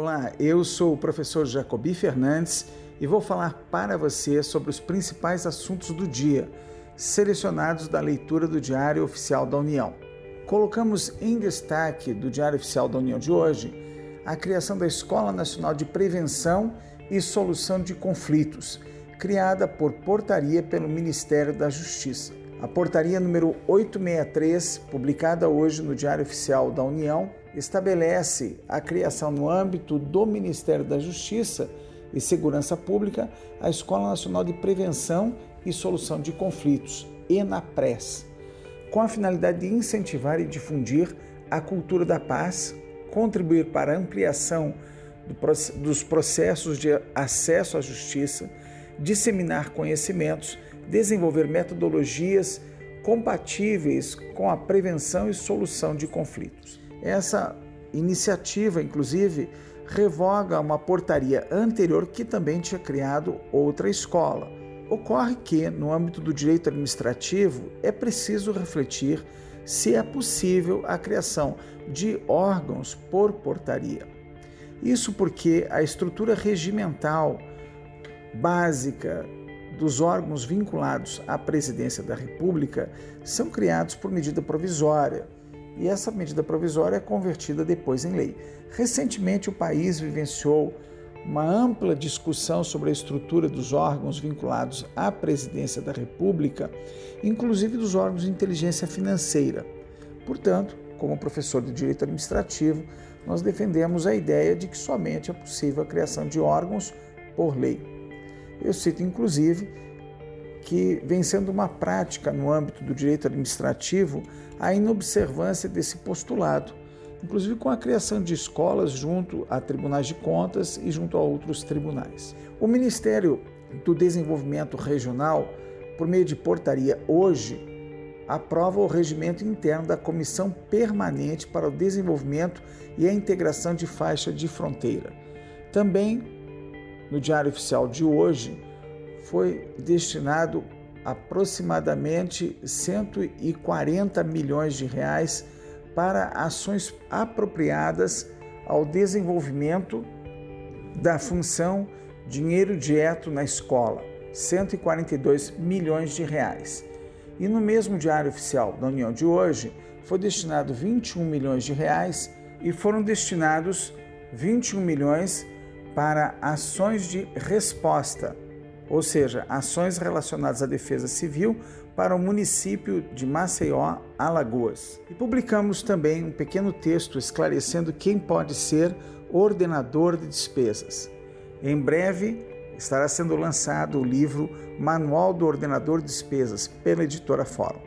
Olá, eu sou o professor Jacobi Fernandes e vou falar para você sobre os principais assuntos do dia, selecionados da leitura do Diário Oficial da União. Colocamos em destaque do Diário Oficial da União de hoje a criação da Escola Nacional de Prevenção e Solução de Conflitos, criada por portaria pelo Ministério da Justiça. A portaria número 863, publicada hoje no Diário Oficial da União, estabelece a criação no âmbito do Ministério da Justiça e Segurança Pública a Escola Nacional de Prevenção e Solução de Conflitos, ENAPRES, com a finalidade de incentivar e difundir a cultura da paz, contribuir para a ampliação dos processos de acesso à justiça, disseminar conhecimentos desenvolver metodologias compatíveis com a prevenção e solução de conflitos. Essa iniciativa, inclusive, revoga uma portaria anterior que também tinha criado outra escola. Ocorre que, no âmbito do direito administrativo, é preciso refletir se é possível a criação de órgãos por portaria. Isso porque a estrutura regimental básica dos órgãos vinculados à presidência da República são criados por medida provisória e essa medida provisória é convertida depois em lei. Recentemente, o país vivenciou uma ampla discussão sobre a estrutura dos órgãos vinculados à presidência da República, inclusive dos órgãos de inteligência financeira. Portanto, como professor de direito administrativo, nós defendemos a ideia de que somente é possível a criação de órgãos por lei. Eu cito, inclusive, que vem sendo uma prática no âmbito do direito administrativo a inobservância desse postulado, inclusive com a criação de escolas junto a tribunais de contas e junto a outros tribunais. O Ministério do Desenvolvimento Regional, por meio de portaria hoje, aprova o regimento interno da Comissão Permanente para o Desenvolvimento e a Integração de Faixa de Fronteira. Também no Diário Oficial de hoje, foi destinado aproximadamente 140 milhões de reais para ações apropriadas ao desenvolvimento da função dinheiro direto na escola, 142 milhões de reais. E no mesmo Diário Oficial da União de hoje, foi destinado 21 milhões de reais e foram destinados 21 milhões para ações de resposta, ou seja, ações relacionadas à defesa civil para o município de Maceió, Alagoas. E publicamos também um pequeno texto esclarecendo quem pode ser ordenador de despesas. Em breve estará sendo lançado o livro Manual do Ordenador de Despesas pela editora Fórum.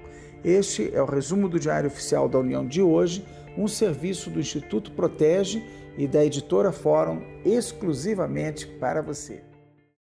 Este é o resumo do Diário Oficial da União de hoje, um serviço do Instituto Protege e da editora Fórum exclusivamente para você.